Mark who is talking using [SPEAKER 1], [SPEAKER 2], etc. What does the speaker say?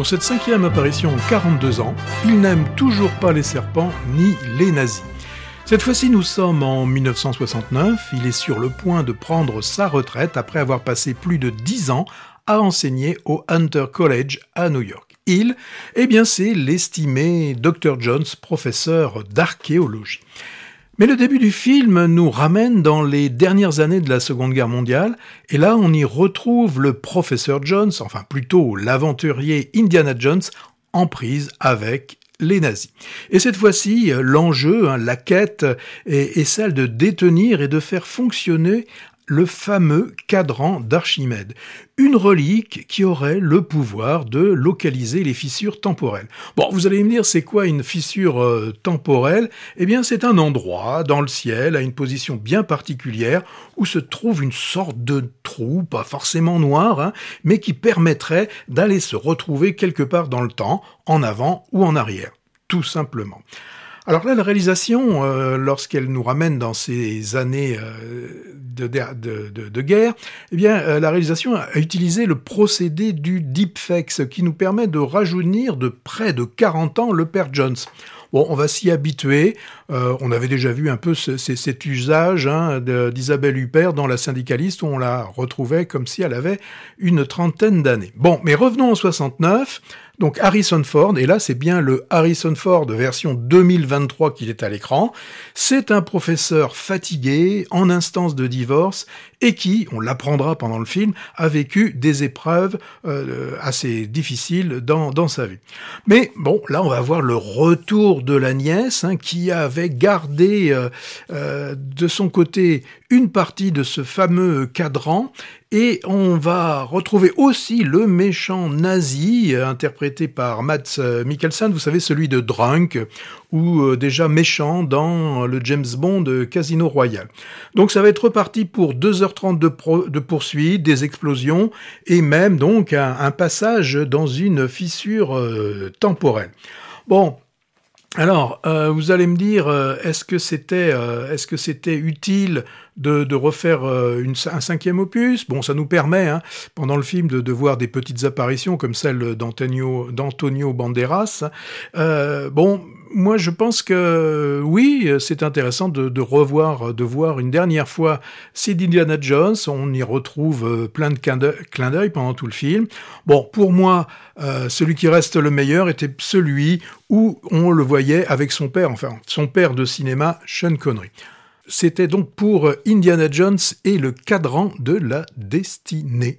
[SPEAKER 1] Pour cette cinquième apparition en 42 ans, il n'aime toujours pas les serpents ni les nazis. Cette fois-ci, nous sommes en 1969. Il est sur le point de prendre sa retraite après avoir passé plus de 10 ans à enseigner au Hunter College à New York. Il, eh bien, c'est l'estimé Dr. Jones, professeur d'archéologie. Mais le début du film nous ramène dans les dernières années de la Seconde Guerre mondiale, et là on y retrouve le professeur Jones, enfin plutôt l'aventurier Indiana Jones, en prise avec les nazis. Et cette fois-ci, l'enjeu, hein, la quête, est, celle de détenir et de faire fonctionner le fameux cadran d'Archimède, une relique qui aurait le pouvoir de localiser les fissures temporelles. Bon, vous allez me dire, c'est quoi une fissure euh, temporelle? Eh bien, c'est un endroit dans le ciel, à une position bien particulière, où se trouve une sorte de trou, pas forcément noir, hein, mais qui permettrait d'aller se retrouver quelque part dans le temps, en avant ou en arrière, tout simplement. Alors là, la réalisation, euh, lorsqu'elle nous ramène dans ces années euh, de, guerre, eh bien, euh, la réalisation a utilisé le procédé du deepfake, qui nous permet de rajeunir de près de 40 ans le père Jones. Bon, on va s'y habituer. on avait déjà vu un peu cet usage hein, d'Isabelle Huppert dans La syndicaliste, où on la retrouvait comme si elle avait une trentaine d'années. Bon, mais revenons en 69. Donc Harrison Ford, et là c'est bien le Harrison Ford version 2023 qu'il est à l'écran, c'est un professeur fatigué, en instance de divorce, et qui, on l'apprendra pendant le film, a vécu des épreuves euh, assez difficiles dans, dans, sa vie. Mais bon, là on va voir le retour de la nièce, hein, qui avait gardé euh, euh, de son côté une partie de ce fameux cadran et on va retrouver aussi le méchant nazi, euh, interprété par Matt euh, Mikkelsen, vous savez, celui de Drunk, ou euh, déjà méchant dans le James Bond Casino Royale. Donc ça va être reparti pour 2h30 de, de poursuite, des explosions, et même donc un, passage dans une fissure temporelle. Bon, alors, vous allez me dire, est-ce que c'était, est-ce que c'était utile de, refaire euh, une, un cinquième opus? Bon, ça nous permet, hein, pendant le film, de, de, voir des petites apparitions comme celle d'Antonio, Banderas. Euh, bon, moi, je pense que oui, c'est intéressant de, revoir, de voir une dernière fois Sid Indiana Jones. On y retrouve euh, plein de clins d'œil pendant tout le film. Bon, pour moi, celui qui reste le meilleur était celui où on le voyait avec son père, enfin son père de cinéma, Sean Connery. C'était donc pour Indiana Jones et le cadran de la destinée.